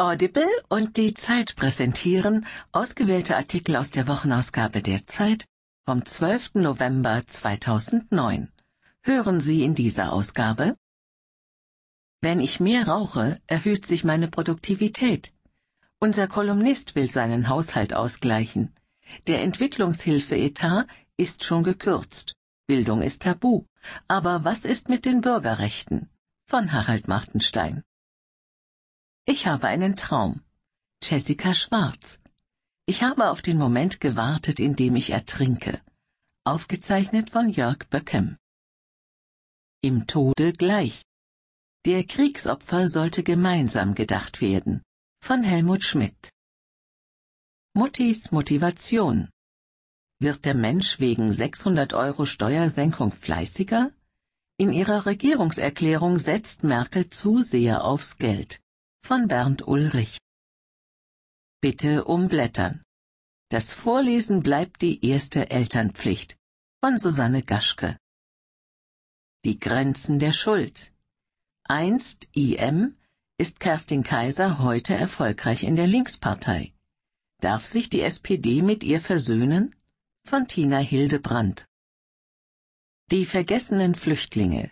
Audible und die Zeit präsentieren ausgewählte Artikel aus der Wochenausgabe der Zeit vom 12. November 2009. Hören Sie in dieser Ausgabe Wenn ich mehr rauche, erhöht sich meine Produktivität. Unser Kolumnist will seinen Haushalt ausgleichen. Der Entwicklungshilfeetat ist schon gekürzt. Bildung ist tabu. Aber was ist mit den Bürgerrechten? Von Harald Martenstein. Ich habe einen Traum. Jessica Schwarz. Ich habe auf den Moment gewartet, in dem ich ertrinke. Aufgezeichnet von Jörg Böckem. Im Tode gleich. Der Kriegsopfer sollte gemeinsam gedacht werden. Von Helmut Schmidt. Muttis Motivation. Wird der Mensch wegen 600 Euro Steuersenkung fleißiger? In ihrer Regierungserklärung setzt Merkel zu sehr aufs Geld von Bernd Ulrich. Bitte umblättern. Das Vorlesen bleibt die erste Elternpflicht von Susanne Gaschke. Die Grenzen der Schuld. Einst IM ist Kerstin Kaiser heute erfolgreich in der Linkspartei. Darf sich die SPD mit ihr versöhnen? Von Tina Hildebrandt. Die vergessenen Flüchtlinge.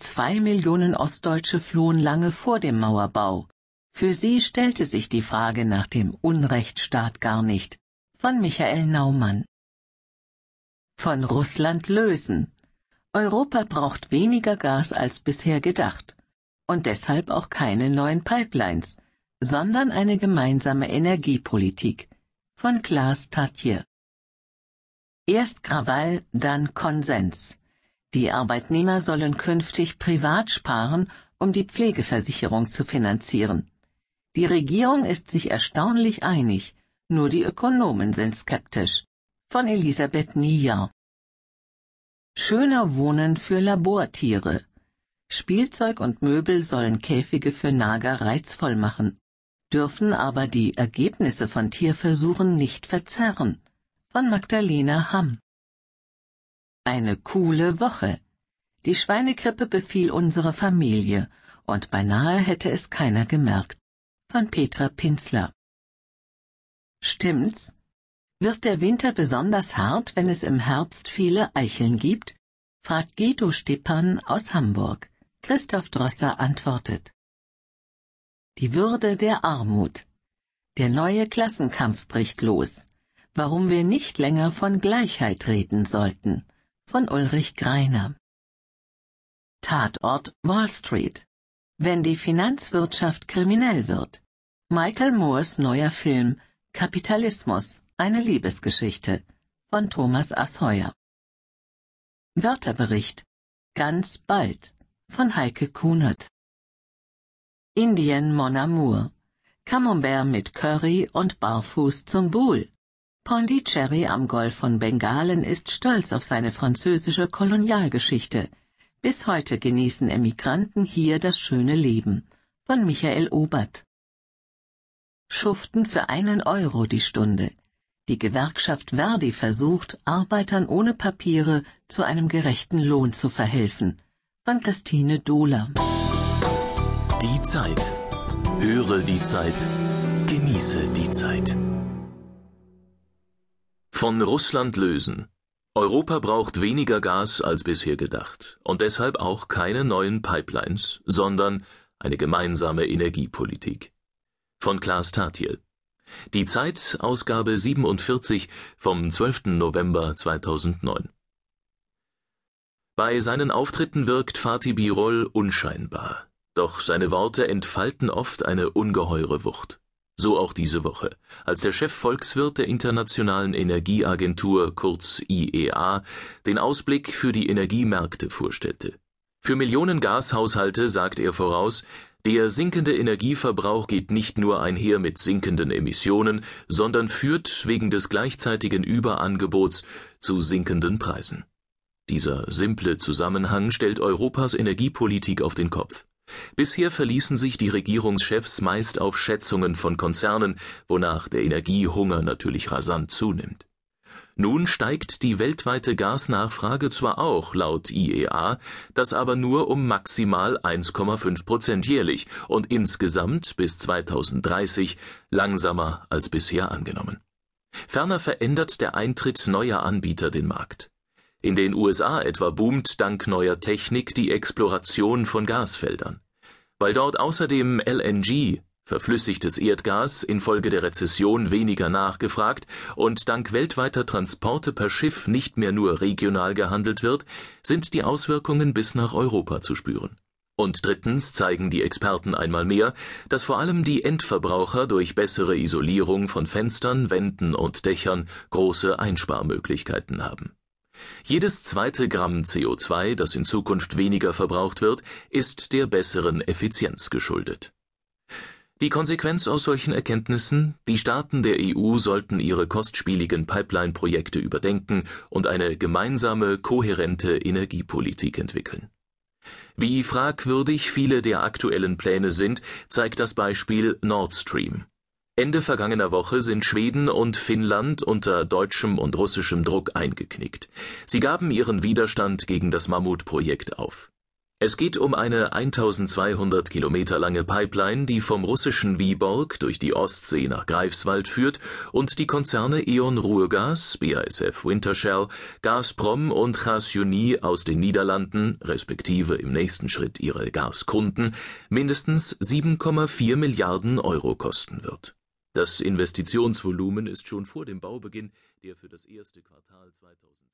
Zwei Millionen Ostdeutsche flohen lange vor dem Mauerbau. Für sie stellte sich die Frage nach dem Unrechtsstaat gar nicht. Von Michael Naumann. Von Russland lösen. Europa braucht weniger Gas als bisher gedacht. Und deshalb auch keine neuen Pipelines, sondern eine gemeinsame Energiepolitik. Von Klaas Tatje. Erst Krawall, dann Konsens. Die Arbeitnehmer sollen künftig privat sparen, um die Pflegeversicherung zu finanzieren. Die Regierung ist sich erstaunlich einig, nur die Ökonomen sind skeptisch. Von Elisabeth Niejahr. Schöner Wohnen für Labortiere. Spielzeug und Möbel sollen Käfige für Nager reizvoll machen, dürfen aber die Ergebnisse von Tierversuchen nicht verzerren. Von Magdalena Hamm. Eine coole Woche. Die Schweinegrippe befiel unsere Familie, und beinahe hätte es keiner gemerkt von Petra Pinzler. Stimmt's? Wird der Winter besonders hart, wenn es im Herbst viele Eicheln gibt? fragt Guido Stepan aus Hamburg. Christoph Drosser antwortet. Die Würde der Armut. Der neue Klassenkampf bricht los. Warum wir nicht länger von Gleichheit reden sollten. Von Ulrich Greiner. Tatort Wall Street wenn die Finanzwirtschaft kriminell wird. Michael Moores neuer Film Kapitalismus, eine Liebesgeschichte von Thomas Asheuer. Wörterbericht Ganz bald von Heike Kunert. Indien Mon Amour. Camembert mit Curry und barfuß zum Boule. Pondicherry am Golf von Bengalen ist stolz auf seine französische Kolonialgeschichte. Bis heute genießen Emigranten hier das schöne Leben. Von Michael Obert. Schuften für einen Euro die Stunde. Die Gewerkschaft Verdi versucht, Arbeitern ohne Papiere zu einem gerechten Lohn zu verhelfen. Von Christine Dohler. Die Zeit. Höre die Zeit. Genieße die Zeit. Von Russland lösen. Europa braucht weniger Gas als bisher gedacht und deshalb auch keine neuen Pipelines, sondern eine gemeinsame Energiepolitik. Von Klaas Tatje. Die Zeit, Ausgabe 47 vom 12. November 2009. Bei seinen Auftritten wirkt Fatih Birol unscheinbar, doch seine Worte entfalten oft eine ungeheure Wucht. So auch diese Woche, als der Chefvolkswirt der Internationalen Energieagentur kurz IEA den Ausblick für die Energiemärkte vorstellte. Für Millionen Gashaushalte sagt er voraus, der sinkende Energieverbrauch geht nicht nur einher mit sinkenden Emissionen, sondern führt wegen des gleichzeitigen Überangebots zu sinkenden Preisen. Dieser simple Zusammenhang stellt Europas Energiepolitik auf den Kopf. Bisher verließen sich die Regierungschefs meist auf Schätzungen von Konzernen, wonach der Energiehunger natürlich rasant zunimmt. Nun steigt die weltweite Gasnachfrage zwar auch laut IEA, das aber nur um maximal 1,5 Prozent jährlich und insgesamt bis 2030 langsamer als bisher angenommen. Ferner verändert der Eintritt neuer Anbieter den Markt. In den USA etwa boomt dank neuer Technik die Exploration von Gasfeldern. Weil dort außerdem LNG verflüssigtes Erdgas infolge der Rezession weniger nachgefragt und dank weltweiter Transporte per Schiff nicht mehr nur regional gehandelt wird, sind die Auswirkungen bis nach Europa zu spüren. Und drittens zeigen die Experten einmal mehr, dass vor allem die Endverbraucher durch bessere Isolierung von Fenstern, Wänden und Dächern große Einsparmöglichkeiten haben. Jedes zweite Gramm CO2, das in Zukunft weniger verbraucht wird, ist der besseren Effizienz geschuldet. Die Konsequenz aus solchen Erkenntnissen, die Staaten der EU sollten ihre kostspieligen Pipeline-Projekte überdenken und eine gemeinsame, kohärente Energiepolitik entwickeln. Wie fragwürdig viele der aktuellen Pläne sind, zeigt das Beispiel Nord Stream. Ende vergangener Woche sind Schweden und Finnland unter deutschem und russischem Druck eingeknickt. Sie gaben ihren Widerstand gegen das Mammutprojekt auf. Es geht um eine 1200 Kilometer lange Pipeline, die vom russischen Viborg durch die Ostsee nach Greifswald führt und die Konzerne E.ON Ruhrgas, BASF Wintershall, Gazprom und Gasunie aus den Niederlanden, respektive im nächsten Schritt ihre Gaskunden, mindestens 7,4 Milliarden Euro kosten wird. Das Investitionsvolumen ist schon vor dem Baubeginn, der für das erste Quartal 2010